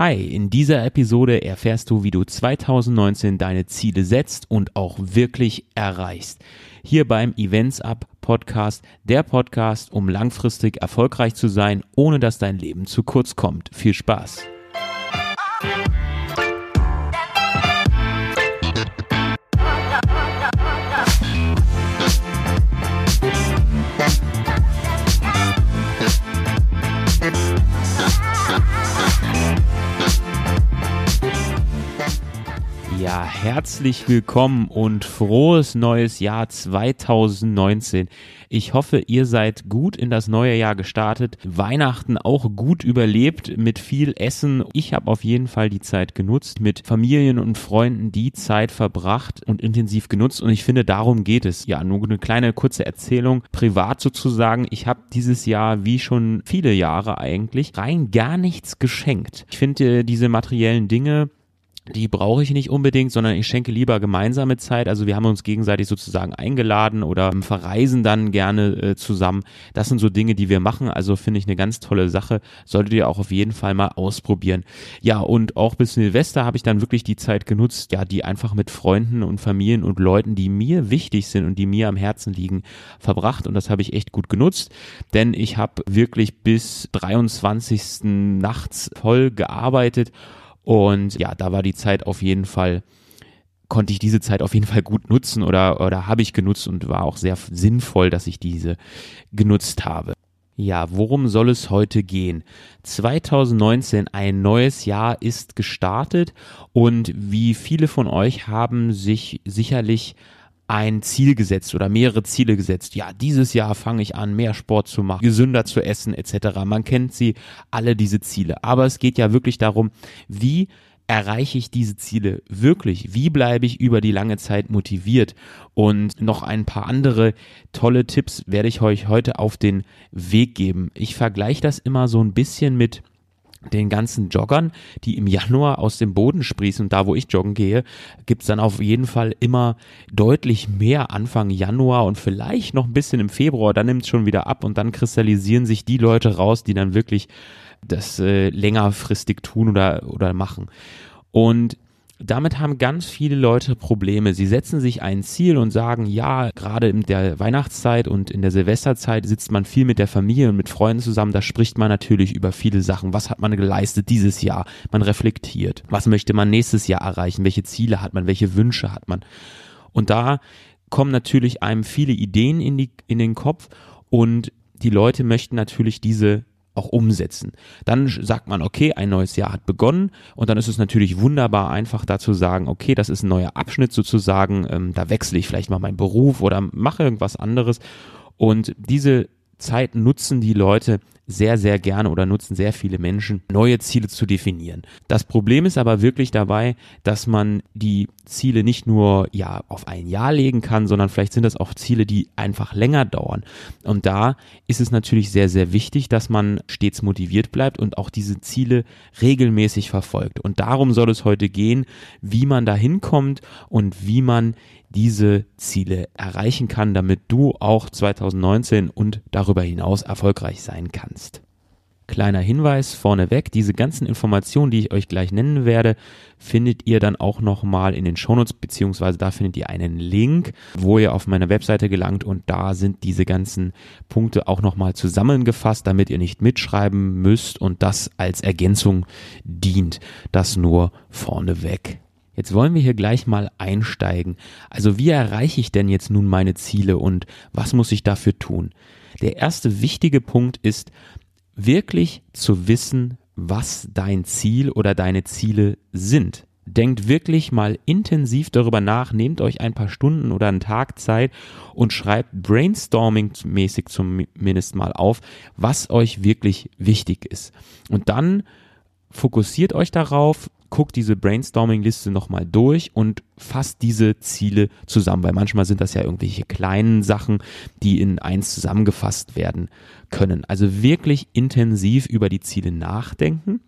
Hi, in dieser Episode erfährst du, wie du 2019 deine Ziele setzt und auch wirklich erreichst. Hier beim Events Up Podcast, der Podcast, um langfristig erfolgreich zu sein, ohne dass dein Leben zu kurz kommt. Viel Spaß! Herzlich willkommen und frohes neues Jahr 2019. Ich hoffe, ihr seid gut in das neue Jahr gestartet, Weihnachten auch gut überlebt mit viel Essen. Ich habe auf jeden Fall die Zeit genutzt, mit Familien und Freunden die Zeit verbracht und intensiv genutzt und ich finde, darum geht es. Ja, nur eine kleine kurze Erzählung, privat sozusagen. Ich habe dieses Jahr, wie schon viele Jahre eigentlich, rein gar nichts geschenkt. Ich finde diese materiellen Dinge die brauche ich nicht unbedingt, sondern ich schenke lieber gemeinsame Zeit. Also wir haben uns gegenseitig sozusagen eingeladen oder verreisen dann gerne äh, zusammen. Das sind so Dinge, die wir machen. Also finde ich eine ganz tolle Sache. Solltet ihr auch auf jeden Fall mal ausprobieren. Ja, und auch bis Silvester habe ich dann wirklich die Zeit genutzt, ja, die einfach mit Freunden und Familien und Leuten, die mir wichtig sind und die mir am Herzen liegen, verbracht. Und das habe ich echt gut genutzt, denn ich habe wirklich bis 23. nachts voll gearbeitet und ja, da war die Zeit auf jeden Fall, konnte ich diese Zeit auf jeden Fall gut nutzen oder, oder habe ich genutzt und war auch sehr sinnvoll, dass ich diese genutzt habe. Ja, worum soll es heute gehen? 2019, ein neues Jahr ist gestartet und wie viele von euch haben sich sicherlich ein Ziel gesetzt oder mehrere Ziele gesetzt. Ja, dieses Jahr fange ich an, mehr Sport zu machen, gesünder zu essen etc. Man kennt sie alle diese Ziele. Aber es geht ja wirklich darum, wie erreiche ich diese Ziele wirklich? Wie bleibe ich über die lange Zeit motiviert? Und noch ein paar andere tolle Tipps werde ich euch heute auf den Weg geben. Ich vergleiche das immer so ein bisschen mit den ganzen Joggern, die im Januar aus dem Boden sprießen und da, wo ich joggen gehe, gibt's dann auf jeden Fall immer deutlich mehr Anfang Januar und vielleicht noch ein bisschen im Februar, dann nimmt's schon wieder ab und dann kristallisieren sich die Leute raus, die dann wirklich das äh, längerfristig tun oder, oder machen. Und damit haben ganz viele Leute Probleme. Sie setzen sich ein Ziel und sagen, ja, gerade in der Weihnachtszeit und in der Silvesterzeit sitzt man viel mit der Familie und mit Freunden zusammen. Da spricht man natürlich über viele Sachen. Was hat man geleistet dieses Jahr? Man reflektiert. Was möchte man nächstes Jahr erreichen? Welche Ziele hat man? Welche Wünsche hat man? Und da kommen natürlich einem viele Ideen in, die, in den Kopf und die Leute möchten natürlich diese auch umsetzen. Dann sagt man, okay, ein neues Jahr hat begonnen und dann ist es natürlich wunderbar einfach dazu sagen, okay, das ist ein neuer Abschnitt sozusagen, ähm, da wechsle ich vielleicht mal meinen Beruf oder mache irgendwas anderes und diese Zeit nutzen die Leute sehr, sehr gerne oder nutzen sehr viele Menschen, neue Ziele zu definieren. Das Problem ist aber wirklich dabei, dass man die Ziele nicht nur ja auf ein Jahr legen kann, sondern vielleicht sind das auch Ziele, die einfach länger dauern. Und da ist es natürlich sehr, sehr wichtig, dass man stets motiviert bleibt und auch diese Ziele regelmäßig verfolgt. Und darum soll es heute gehen, wie man da hinkommt und wie man diese Ziele erreichen kann, damit du auch 2019 und darüber hinaus erfolgreich sein kannst. Kleiner Hinweis vorneweg, diese ganzen Informationen, die ich euch gleich nennen werde, findet ihr dann auch nochmal in den Shownotes, beziehungsweise da findet ihr einen Link, wo ihr auf meine Webseite gelangt und da sind diese ganzen Punkte auch nochmal zusammengefasst, damit ihr nicht mitschreiben müsst und das als Ergänzung dient. Das nur vorneweg. Jetzt wollen wir hier gleich mal einsteigen. Also wie erreiche ich denn jetzt nun meine Ziele und was muss ich dafür tun? Der erste wichtige Punkt ist, wirklich zu wissen, was dein Ziel oder deine Ziele sind. Denkt wirklich mal intensiv darüber nach, nehmt euch ein paar Stunden oder einen Tag Zeit und schreibt brainstorming-mäßig zumindest mal auf, was euch wirklich wichtig ist. Und dann fokussiert euch darauf, guckt diese Brainstorming-Liste nochmal durch und fasst diese Ziele zusammen, weil manchmal sind das ja irgendwelche kleinen Sachen, die in eins zusammengefasst werden können. Also wirklich intensiv über die Ziele nachdenken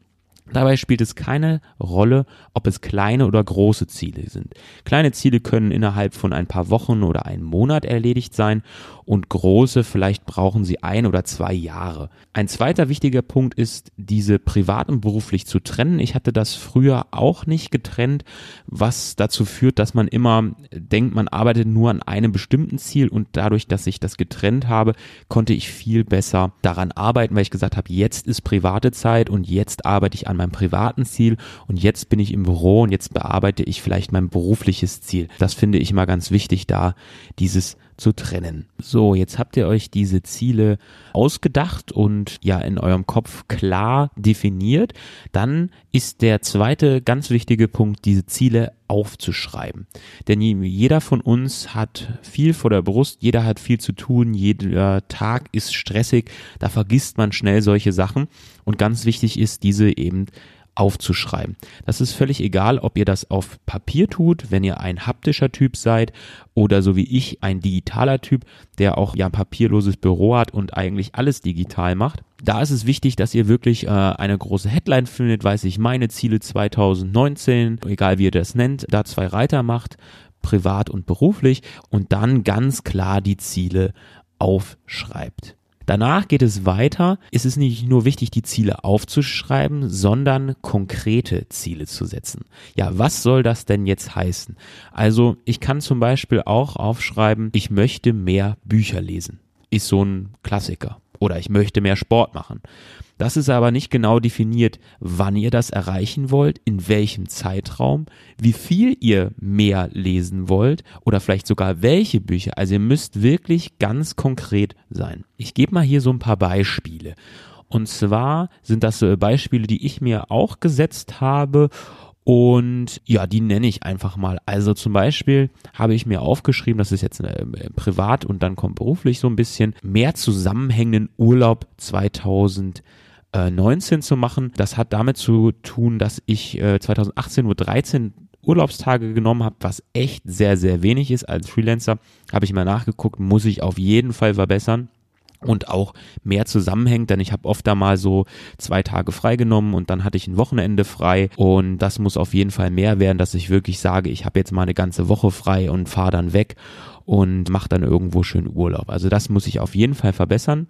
Dabei spielt es keine Rolle, ob es kleine oder große Ziele sind. Kleine Ziele können innerhalb von ein paar Wochen oder einem Monat erledigt sein und große vielleicht brauchen sie ein oder zwei Jahre. Ein zweiter wichtiger Punkt ist, diese privat und beruflich zu trennen. Ich hatte das früher auch nicht getrennt, was dazu führt, dass man immer denkt, man arbeitet nur an einem bestimmten Ziel und dadurch, dass ich das getrennt habe, konnte ich viel besser daran arbeiten, weil ich gesagt habe, jetzt ist private Zeit und jetzt arbeite ich an meinem privaten Ziel und jetzt bin ich im Büro und jetzt bearbeite ich vielleicht mein berufliches Ziel. Das finde ich immer ganz wichtig, da dieses zu trennen. So, jetzt habt ihr euch diese Ziele ausgedacht und ja in eurem Kopf klar definiert. Dann ist der zweite ganz wichtige Punkt, diese Ziele aufzuschreiben. Denn jeder von uns hat viel vor der Brust, jeder hat viel zu tun, jeder Tag ist stressig, da vergisst man schnell solche Sachen und ganz wichtig ist, diese eben aufzuschreiben. Das ist völlig egal, ob ihr das auf Papier tut, wenn ihr ein haptischer Typ seid oder so wie ich ein digitaler Typ, der auch ja ein papierloses Büro hat und eigentlich alles digital macht. Da ist es wichtig, dass ihr wirklich äh, eine große Headline findet, weiß ich, meine Ziele 2019, egal wie ihr das nennt, da zwei Reiter macht, privat und beruflich und dann ganz klar die Ziele aufschreibt. Danach geht es weiter. Es ist nicht nur wichtig, die Ziele aufzuschreiben, sondern konkrete Ziele zu setzen. Ja, was soll das denn jetzt heißen? Also, ich kann zum Beispiel auch aufschreiben, ich möchte mehr Bücher lesen. Ist so ein Klassiker. Oder ich möchte mehr Sport machen. Das ist aber nicht genau definiert, wann ihr das erreichen wollt, in welchem Zeitraum, wie viel ihr mehr lesen wollt oder vielleicht sogar welche Bücher. Also ihr müsst wirklich ganz konkret sein. Ich gebe mal hier so ein paar Beispiele. Und zwar sind das Beispiele, die ich mir auch gesetzt habe und ja, die nenne ich einfach mal. Also zum Beispiel habe ich mir aufgeschrieben, das ist jetzt äh, privat und dann kommt beruflich so ein bisschen, mehr zusammenhängenden Urlaub 2019 zu machen. Das hat damit zu tun, dass ich äh, 2018 nur 13 Urlaubstage genommen habe, was echt sehr, sehr wenig ist. Als Freelancer habe ich mal nachgeguckt, muss ich auf jeden Fall verbessern und auch mehr zusammenhängt, denn ich habe oft da mal so zwei Tage freigenommen und dann hatte ich ein Wochenende frei und das muss auf jeden Fall mehr werden, dass ich wirklich sage, ich habe jetzt mal eine ganze Woche frei und fahre dann weg und mache dann irgendwo schön Urlaub. Also das muss ich auf jeden Fall verbessern.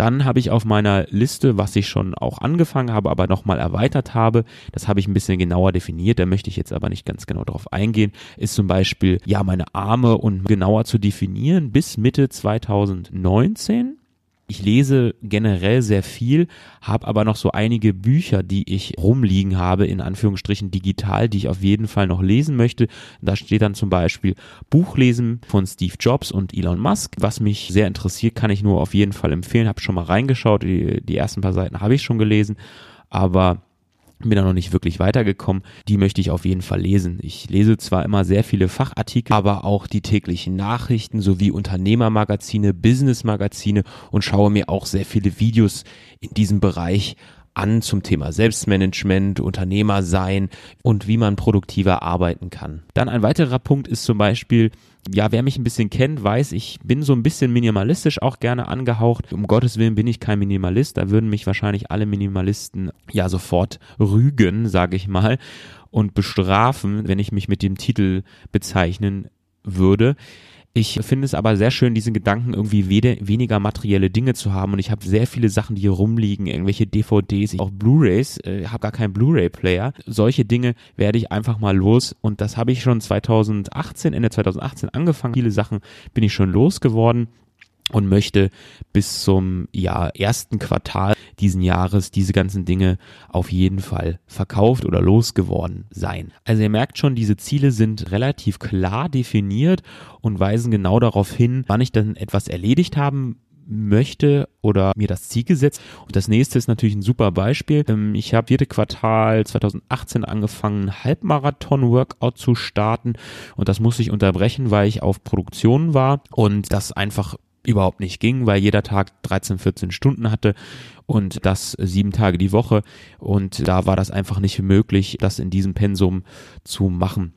Dann habe ich auf meiner Liste, was ich schon auch angefangen habe, aber nochmal erweitert habe, das habe ich ein bisschen genauer definiert, da möchte ich jetzt aber nicht ganz genau drauf eingehen, ist zum Beispiel, ja, meine Arme und genauer zu definieren bis Mitte 2019 ich lese generell sehr viel, habe aber noch so einige Bücher, die ich rumliegen habe, in Anführungsstrichen digital, die ich auf jeden Fall noch lesen möchte. Da steht dann zum Beispiel Buchlesen von Steve Jobs und Elon Musk. Was mich sehr interessiert, kann ich nur auf jeden Fall empfehlen. Habe schon mal reingeschaut, die, die ersten paar Seiten habe ich schon gelesen, aber bin da noch nicht wirklich weitergekommen. Die möchte ich auf jeden Fall lesen. Ich lese zwar immer sehr viele Fachartikel, aber auch die täglichen Nachrichten sowie Unternehmermagazine, Businessmagazine und schaue mir auch sehr viele Videos in diesem Bereich an zum Thema Selbstmanagement, Unternehmer sein und wie man produktiver arbeiten kann. Dann ein weiterer Punkt ist zum Beispiel ja, wer mich ein bisschen kennt, weiß, ich bin so ein bisschen minimalistisch auch gerne angehaucht. Um Gottes Willen bin ich kein Minimalist. Da würden mich wahrscheinlich alle Minimalisten ja sofort rügen, sage ich mal, und bestrafen, wenn ich mich mit dem Titel bezeichnen würde. Ich finde es aber sehr schön, diesen Gedanken irgendwie weniger materielle Dinge zu haben und ich habe sehr viele Sachen, die hier rumliegen, irgendwelche DVDs, auch Blu-rays, äh, habe gar keinen Blu-ray-Player. Solche Dinge werde ich einfach mal los und das habe ich schon 2018, Ende 2018 angefangen. Viele Sachen bin ich schon losgeworden und möchte bis zum ja, ersten Quartal diesen Jahres diese ganzen Dinge auf jeden Fall verkauft oder losgeworden sein. Also ihr merkt schon, diese Ziele sind relativ klar definiert und weisen genau darauf hin, wann ich dann etwas erledigt haben möchte oder mir das Ziel gesetzt. Und das nächste ist natürlich ein super Beispiel. Ähm, ich habe vierte Quartal 2018 angefangen, Halbmarathon-Workout zu starten und das musste ich unterbrechen, weil ich auf Produktion war und das einfach überhaupt nicht ging, weil jeder Tag 13, 14 Stunden hatte und das sieben Tage die Woche und da war das einfach nicht möglich, das in diesem Pensum zu machen.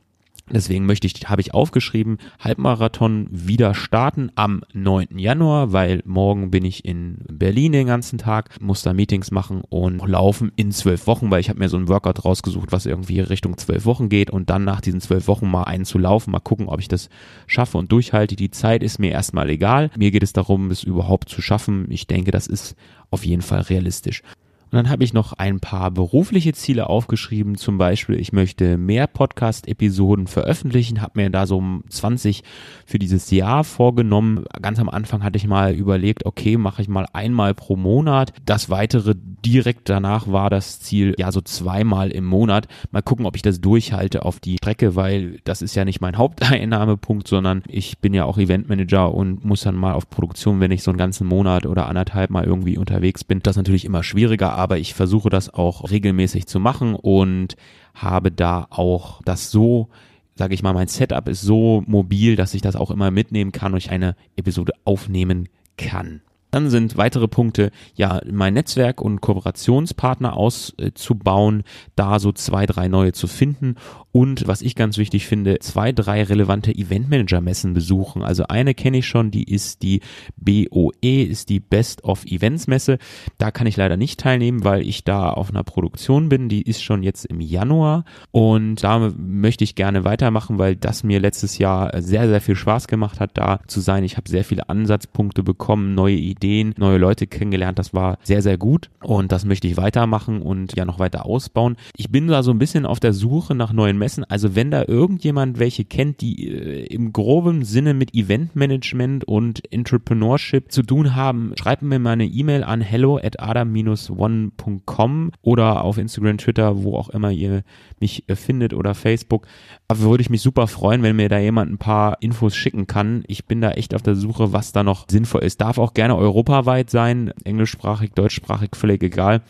Deswegen möchte ich, habe ich aufgeschrieben, Halbmarathon wieder starten am 9. Januar, weil morgen bin ich in Berlin den ganzen Tag, muss da Meetings machen und laufen in zwölf Wochen, weil ich habe mir so ein Workout rausgesucht, was irgendwie Richtung zwölf Wochen geht und dann nach diesen zwölf Wochen mal einen zu laufen, mal gucken, ob ich das schaffe und durchhalte. Die Zeit ist mir erstmal egal. Mir geht es darum, es überhaupt zu schaffen. Ich denke, das ist auf jeden Fall realistisch. Und dann habe ich noch ein paar berufliche Ziele aufgeschrieben. Zum Beispiel, ich möchte mehr Podcast-Episoden veröffentlichen, habe mir da so 20 für dieses Jahr vorgenommen. Ganz am Anfang hatte ich mal überlegt, okay, mache ich mal einmal pro Monat. Das weitere direkt danach war das Ziel, ja, so zweimal im Monat. Mal gucken, ob ich das durchhalte auf die Strecke, weil das ist ja nicht mein Haupteinnahmepunkt, sondern ich bin ja auch Eventmanager und muss dann mal auf Produktion, wenn ich so einen ganzen Monat oder anderthalb mal irgendwie unterwegs bin. Das ist natürlich immer schwieriger, aber ich versuche das auch regelmäßig zu machen und habe da auch das so sage ich mal, mein Setup ist so mobil, dass ich das auch immer mitnehmen kann und ich eine Episode aufnehmen kann. Dann sind weitere Punkte, ja, mein Netzwerk und Kooperationspartner auszubauen, da so zwei, drei neue zu finden und was ich ganz wichtig finde, zwei, drei relevante Eventmanager-Messen besuchen. Also eine kenne ich schon, die ist die BOE, ist die Best of Events Messe. Da kann ich leider nicht teilnehmen, weil ich da auf einer Produktion bin. Die ist schon jetzt im Januar und da möchte ich gerne weitermachen, weil das mir letztes Jahr sehr, sehr viel Spaß gemacht hat, da zu sein. Ich habe sehr viele Ansatzpunkte bekommen, neue Ideen, neue Leute kennengelernt. Das war sehr, sehr gut und das möchte ich weitermachen und ja noch weiter ausbauen. Ich bin da so ein bisschen auf der Suche nach neuen messen. Also wenn da irgendjemand welche kennt, die äh, im groben Sinne mit Eventmanagement und Entrepreneurship zu tun haben, schreibt mir mal eine E-Mail an hello at adam-one.com oder auf Instagram, Twitter, wo auch immer ihr mich äh, findet oder Facebook. Aber würde ich mich super freuen, wenn mir da jemand ein paar Infos schicken kann. Ich bin da echt auf der Suche, was da noch sinnvoll ist. Darf auch gerne europaweit sein, englischsprachig, deutschsprachig, völlig egal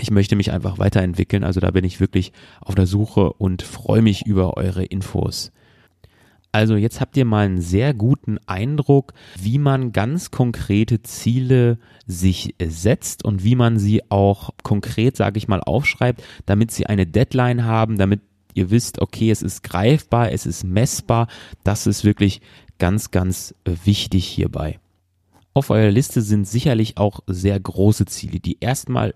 ich möchte mich einfach weiterentwickeln. Also da bin ich wirklich auf der Suche und freue mich über eure Infos. Also jetzt habt ihr mal einen sehr guten Eindruck, wie man ganz konkrete Ziele sich setzt und wie man sie auch konkret, sage ich mal, aufschreibt, damit sie eine Deadline haben, damit ihr wisst, okay, es ist greifbar, es ist messbar. Das ist wirklich ganz, ganz wichtig hierbei. Auf eurer Liste sind sicherlich auch sehr große Ziele, die erstmal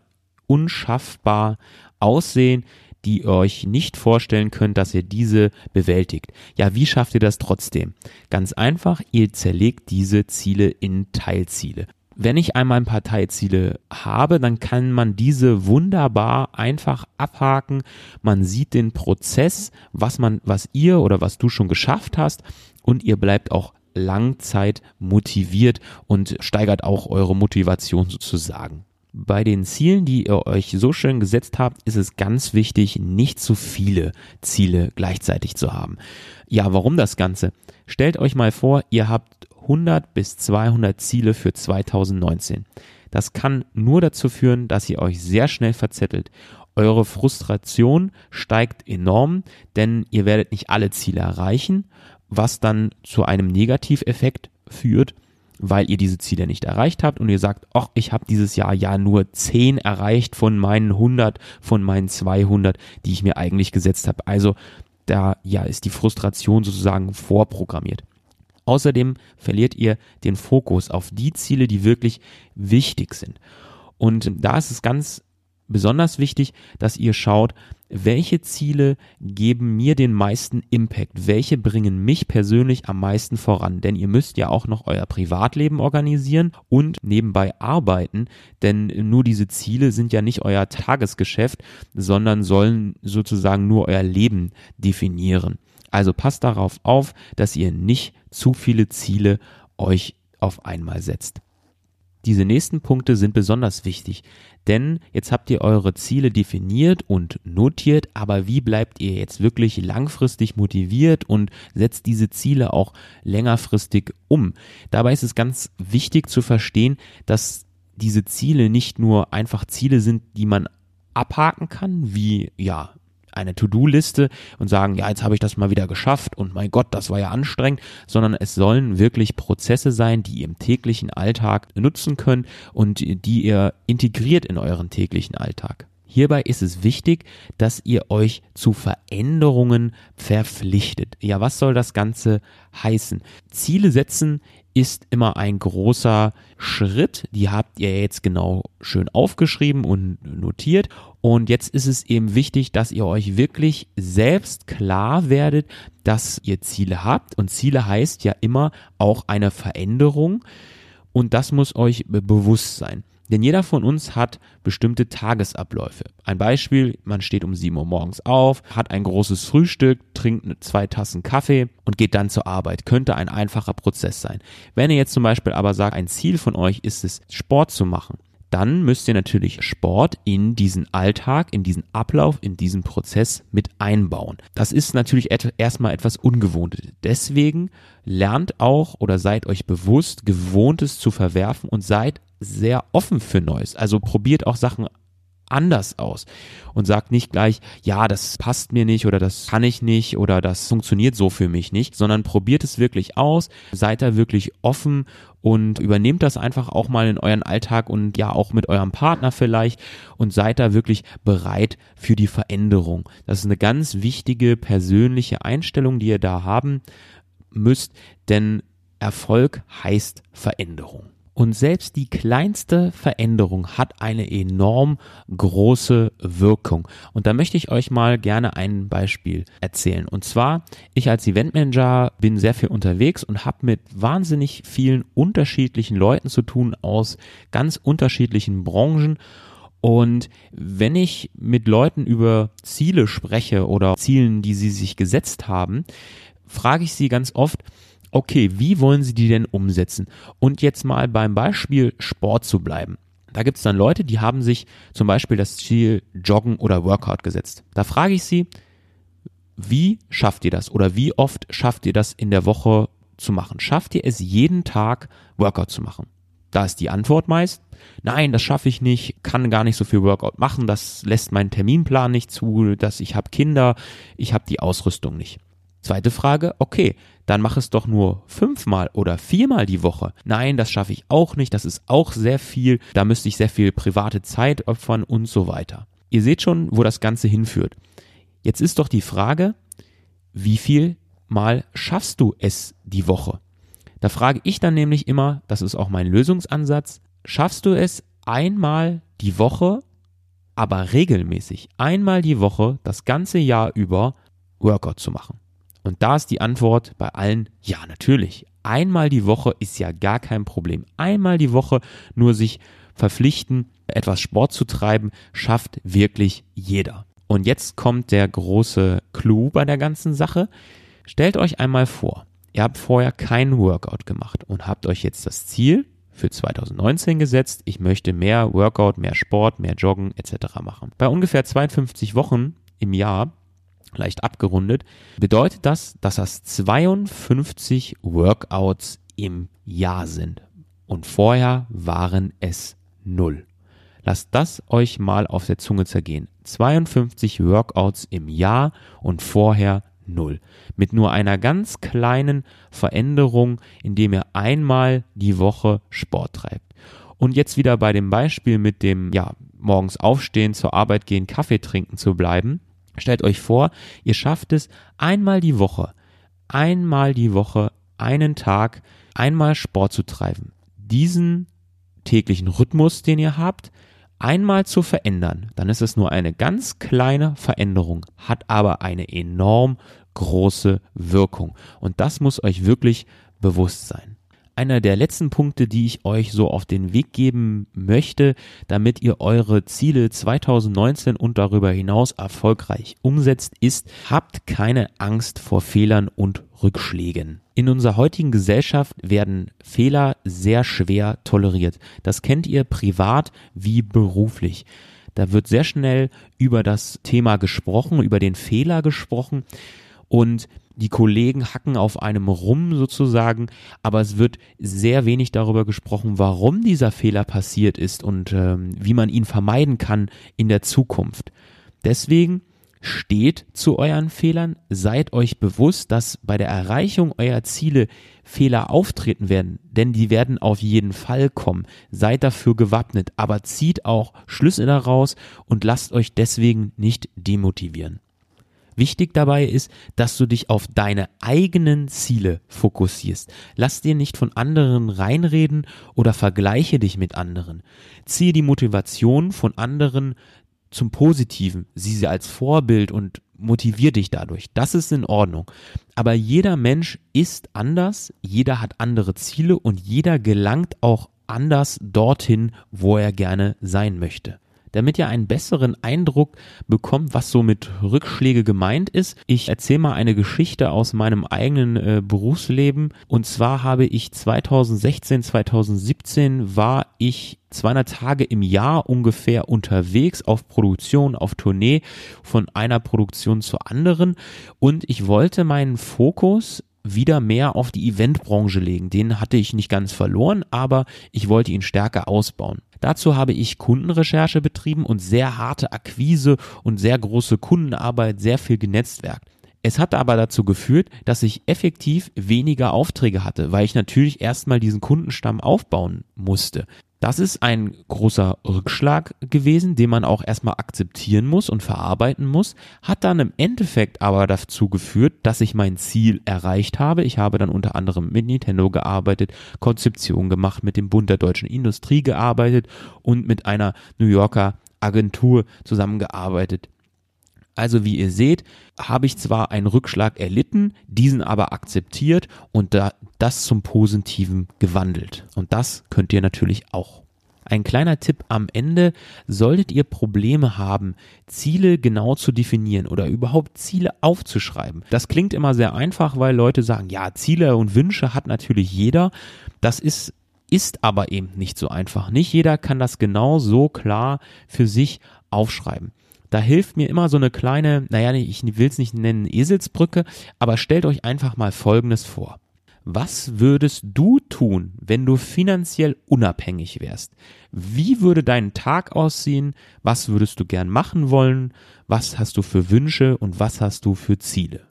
unschaffbar aussehen, die ihr euch nicht vorstellen könnt, dass ihr diese bewältigt. Ja, wie schafft ihr das trotzdem? Ganz einfach, ihr zerlegt diese Ziele in Teilziele. Wenn ich einmal ein paar Teilziele habe, dann kann man diese wunderbar einfach abhaken. Man sieht den Prozess, was man, was ihr oder was du schon geschafft hast und ihr bleibt auch Langzeit motiviert und steigert auch eure Motivation sozusagen. Bei den Zielen, die ihr euch so schön gesetzt habt, ist es ganz wichtig, nicht zu viele Ziele gleichzeitig zu haben. Ja, warum das Ganze? Stellt euch mal vor, ihr habt 100 bis 200 Ziele für 2019. Das kann nur dazu führen, dass ihr euch sehr schnell verzettelt. Eure Frustration steigt enorm, denn ihr werdet nicht alle Ziele erreichen, was dann zu einem Negativeffekt führt weil ihr diese Ziele nicht erreicht habt und ihr sagt, ach, ich habe dieses Jahr ja nur 10 erreicht von meinen 100, von meinen 200, die ich mir eigentlich gesetzt habe. Also da ja ist die Frustration sozusagen vorprogrammiert. Außerdem verliert ihr den Fokus auf die Ziele, die wirklich wichtig sind. Und da ist es ganz besonders wichtig, dass ihr schaut, welche Ziele geben mir den meisten Impact, welche bringen mich persönlich am meisten voran, denn ihr müsst ja auch noch euer Privatleben organisieren und nebenbei arbeiten, denn nur diese Ziele sind ja nicht euer Tagesgeschäft, sondern sollen sozusagen nur euer Leben definieren. Also passt darauf auf, dass ihr nicht zu viele Ziele euch auf einmal setzt. Diese nächsten Punkte sind besonders wichtig, denn jetzt habt ihr eure Ziele definiert und notiert, aber wie bleibt ihr jetzt wirklich langfristig motiviert und setzt diese Ziele auch längerfristig um? Dabei ist es ganz wichtig zu verstehen, dass diese Ziele nicht nur einfach Ziele sind, die man abhaken kann, wie ja eine To-Do-Liste und sagen, ja, jetzt habe ich das mal wieder geschafft und mein Gott, das war ja anstrengend, sondern es sollen wirklich Prozesse sein, die ihr im täglichen Alltag nutzen könnt und die ihr integriert in euren täglichen Alltag. Hierbei ist es wichtig, dass ihr euch zu Veränderungen verpflichtet. Ja, was soll das Ganze heißen? Ziele setzen ist immer ein großer Schritt. Die habt ihr jetzt genau schön aufgeschrieben und notiert. Und jetzt ist es eben wichtig, dass ihr euch wirklich selbst klar werdet, dass ihr Ziele habt. Und Ziele heißt ja immer auch eine Veränderung. Und das muss euch bewusst sein. Denn jeder von uns hat bestimmte Tagesabläufe. Ein Beispiel, man steht um 7 Uhr morgens auf, hat ein großes Frühstück, trinkt zwei Tassen Kaffee und geht dann zur Arbeit. Könnte ein einfacher Prozess sein. Wenn ihr jetzt zum Beispiel aber sagt, ein Ziel von euch ist es, Sport zu machen, dann müsst ihr natürlich Sport in diesen Alltag, in diesen Ablauf, in diesen Prozess mit einbauen. Das ist natürlich erstmal etwas Ungewohntes. Deswegen lernt auch oder seid euch bewusst, Gewohntes zu verwerfen und seid sehr offen für Neues. Also probiert auch Sachen anders aus und sagt nicht gleich, ja, das passt mir nicht oder das kann ich nicht oder das funktioniert so für mich nicht, sondern probiert es wirklich aus, seid da wirklich offen und übernehmt das einfach auch mal in euren Alltag und ja auch mit eurem Partner vielleicht und seid da wirklich bereit für die Veränderung. Das ist eine ganz wichtige persönliche Einstellung, die ihr da haben müsst, denn Erfolg heißt Veränderung. Und selbst die kleinste Veränderung hat eine enorm große Wirkung. Und da möchte ich euch mal gerne ein Beispiel erzählen. Und zwar, ich als Eventmanager bin sehr viel unterwegs und habe mit wahnsinnig vielen unterschiedlichen Leuten zu tun aus ganz unterschiedlichen Branchen. Und wenn ich mit Leuten über Ziele spreche oder Zielen, die sie sich gesetzt haben, frage ich sie ganz oft, okay, wie wollen Sie die denn umsetzen? Und jetzt mal beim Beispiel Sport zu bleiben. Da gibt es dann Leute, die haben sich zum Beispiel das Ziel Joggen oder Workout gesetzt. Da frage ich sie, wie schafft ihr das oder wie oft schafft ihr das in der Woche zu machen? Schafft ihr es jeden Tag Workout zu machen? Da ist die Antwort meist, nein, das schaffe ich nicht, kann gar nicht so viel Workout machen, das lässt mein Terminplan nicht zu, dass ich habe Kinder, ich habe die Ausrüstung nicht. Zweite Frage, okay, dann mach es doch nur fünfmal oder viermal die Woche. Nein, das schaffe ich auch nicht, das ist auch sehr viel, da müsste ich sehr viel private Zeit opfern und so weiter. Ihr seht schon, wo das Ganze hinführt. Jetzt ist doch die Frage, wie viel Mal schaffst du es die Woche? Da frage ich dann nämlich immer, das ist auch mein Lösungsansatz, schaffst du es einmal die Woche, aber regelmäßig, einmal die Woche, das ganze Jahr über Workout zu machen? Und da ist die Antwort bei allen, ja, natürlich. Einmal die Woche ist ja gar kein Problem. Einmal die Woche nur sich verpflichten, etwas Sport zu treiben, schafft wirklich jeder. Und jetzt kommt der große Clou bei der ganzen Sache. Stellt euch einmal vor, ihr habt vorher keinen Workout gemacht und habt euch jetzt das Ziel für 2019 gesetzt, ich möchte mehr Workout, mehr Sport, mehr Joggen etc. machen. Bei ungefähr 52 Wochen im Jahr leicht abgerundet, bedeutet das, dass das 52 Workouts im Jahr sind. Und vorher waren es null. Lasst das euch mal auf der Zunge zergehen. 52 Workouts im Jahr und vorher null. Mit nur einer ganz kleinen Veränderung, indem ihr einmal die Woche Sport treibt. Und jetzt wieder bei dem Beispiel mit dem, ja, morgens aufstehen, zur Arbeit gehen, Kaffee trinken zu bleiben. Stellt euch vor, ihr schafft es einmal die Woche, einmal die Woche, einen Tag, einmal Sport zu treiben. Diesen täglichen Rhythmus, den ihr habt, einmal zu verändern, dann ist es nur eine ganz kleine Veränderung, hat aber eine enorm große Wirkung. Und das muss euch wirklich bewusst sein einer der letzten Punkte, die ich euch so auf den Weg geben möchte, damit ihr eure Ziele 2019 und darüber hinaus erfolgreich umsetzt, ist, habt keine Angst vor Fehlern und Rückschlägen. In unserer heutigen Gesellschaft werden Fehler sehr schwer toleriert. Das kennt ihr privat wie beruflich. Da wird sehr schnell über das Thema gesprochen, über den Fehler gesprochen und die Kollegen hacken auf einem rum sozusagen, aber es wird sehr wenig darüber gesprochen, warum dieser Fehler passiert ist und ähm, wie man ihn vermeiden kann in der Zukunft. Deswegen Steht zu euren Fehlern, seid euch bewusst, dass bei der Erreichung eurer Ziele Fehler auftreten werden, denn die werden auf jeden Fall kommen. Seid dafür gewappnet, aber zieht auch Schlüsse daraus und lasst euch deswegen nicht demotivieren. Wichtig dabei ist, dass du dich auf deine eigenen Ziele fokussierst. Lass dir nicht von anderen reinreden oder vergleiche dich mit anderen. Ziehe die Motivation von anderen zum Positiven. Sieh sie als Vorbild und motivier dich dadurch. Das ist in Ordnung. Aber jeder Mensch ist anders, jeder hat andere Ziele und jeder gelangt auch anders dorthin, wo er gerne sein möchte damit ihr einen besseren Eindruck bekommt, was so mit Rückschläge gemeint ist. Ich erzähle mal eine Geschichte aus meinem eigenen äh, Berufsleben. Und zwar habe ich 2016, 2017 war ich 200 Tage im Jahr ungefähr unterwegs auf Produktion, auf Tournee von einer Produktion zur anderen. Und ich wollte meinen Fokus wieder mehr auf die Eventbranche legen. Den hatte ich nicht ganz verloren, aber ich wollte ihn stärker ausbauen. Dazu habe ich Kundenrecherche betrieben und sehr harte Akquise und sehr große Kundenarbeit, sehr viel genetzwerkt. Es hat aber dazu geführt, dass ich effektiv weniger Aufträge hatte, weil ich natürlich erstmal diesen Kundenstamm aufbauen musste. Das ist ein großer Rückschlag gewesen, den man auch erstmal akzeptieren muss und verarbeiten muss, hat dann im Endeffekt aber dazu geführt, dass ich mein Ziel erreicht habe. Ich habe dann unter anderem mit Nintendo gearbeitet, Konzeption gemacht, mit dem Bund der deutschen Industrie gearbeitet und mit einer New Yorker Agentur zusammengearbeitet, also wie ihr seht, habe ich zwar einen Rückschlag erlitten, diesen aber akzeptiert und da, das zum Positiven gewandelt. Und das könnt ihr natürlich auch. Ein kleiner Tipp am Ende, solltet ihr Probleme haben, Ziele genau zu definieren oder überhaupt Ziele aufzuschreiben. Das klingt immer sehr einfach, weil Leute sagen, ja, Ziele und Wünsche hat natürlich jeder. Das ist ist aber eben nicht so einfach. Nicht jeder kann das genau so klar für sich aufschreiben. Da hilft mir immer so eine kleine, naja, ich will es nicht nennen Eselsbrücke, aber stellt euch einfach mal Folgendes vor. Was würdest du tun, wenn du finanziell unabhängig wärst? Wie würde dein Tag aussehen? Was würdest du gern machen wollen? Was hast du für Wünsche und was hast du für Ziele?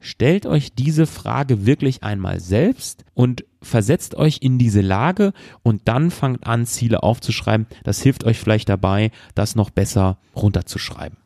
Stellt euch diese Frage wirklich einmal selbst und versetzt euch in diese Lage und dann fangt an, Ziele aufzuschreiben. Das hilft euch vielleicht dabei, das noch besser runterzuschreiben.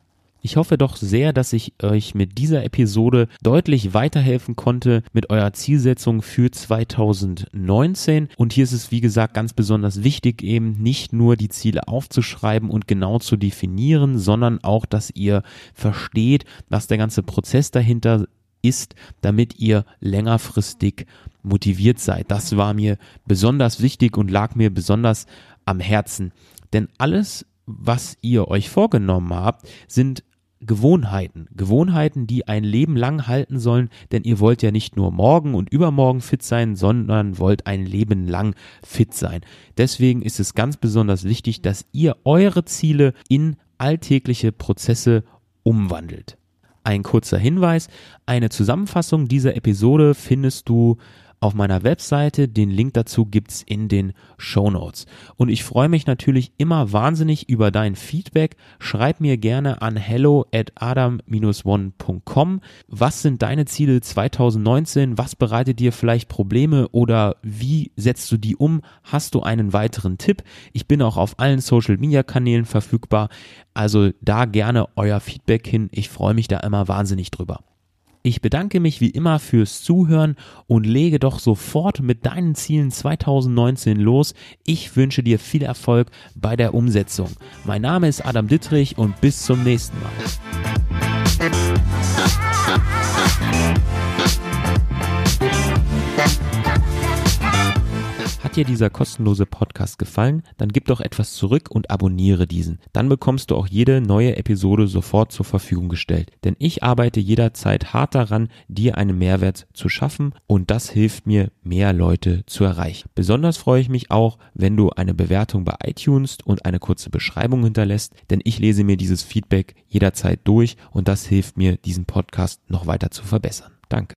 Ich hoffe doch sehr, dass ich euch mit dieser Episode deutlich weiterhelfen konnte mit eurer Zielsetzung für 2019. Und hier ist es, wie gesagt, ganz besonders wichtig, eben nicht nur die Ziele aufzuschreiben und genau zu definieren, sondern auch, dass ihr versteht, was der ganze Prozess dahinter ist, damit ihr längerfristig motiviert seid. Das war mir besonders wichtig und lag mir besonders am Herzen. Denn alles, was ihr euch vorgenommen habt, sind Gewohnheiten. Gewohnheiten, die ein Leben lang halten sollen, denn ihr wollt ja nicht nur morgen und übermorgen fit sein, sondern wollt ein Leben lang fit sein. Deswegen ist es ganz besonders wichtig, dass ihr eure Ziele in alltägliche Prozesse umwandelt. Ein kurzer Hinweis, eine Zusammenfassung dieser Episode findest du auf meiner Webseite. Den Link dazu gibt's in den Show Notes. Und ich freue mich natürlich immer wahnsinnig über dein Feedback. Schreib mir gerne an hello at adam-one.com. Was sind deine Ziele 2019? Was bereitet dir vielleicht Probleme oder wie setzt du die um? Hast du einen weiteren Tipp? Ich bin auch auf allen Social Media Kanälen verfügbar. Also da gerne euer Feedback hin. Ich freue mich da immer wahnsinnig drüber. Ich bedanke mich wie immer fürs Zuhören und lege doch sofort mit deinen Zielen 2019 los. Ich wünsche dir viel Erfolg bei der Umsetzung. Mein Name ist Adam Dittrich und bis zum nächsten Mal. Hat dir dieser kostenlose Podcast gefallen, dann gib doch etwas zurück und abonniere diesen. Dann bekommst du auch jede neue Episode sofort zur Verfügung gestellt. Denn ich arbeite jederzeit hart daran, dir einen Mehrwert zu schaffen und das hilft mir, mehr Leute zu erreichen. Besonders freue ich mich auch, wenn du eine Bewertung bei iTunes und eine kurze Beschreibung hinterlässt, denn ich lese mir dieses Feedback jederzeit durch und das hilft mir, diesen Podcast noch weiter zu verbessern. Danke.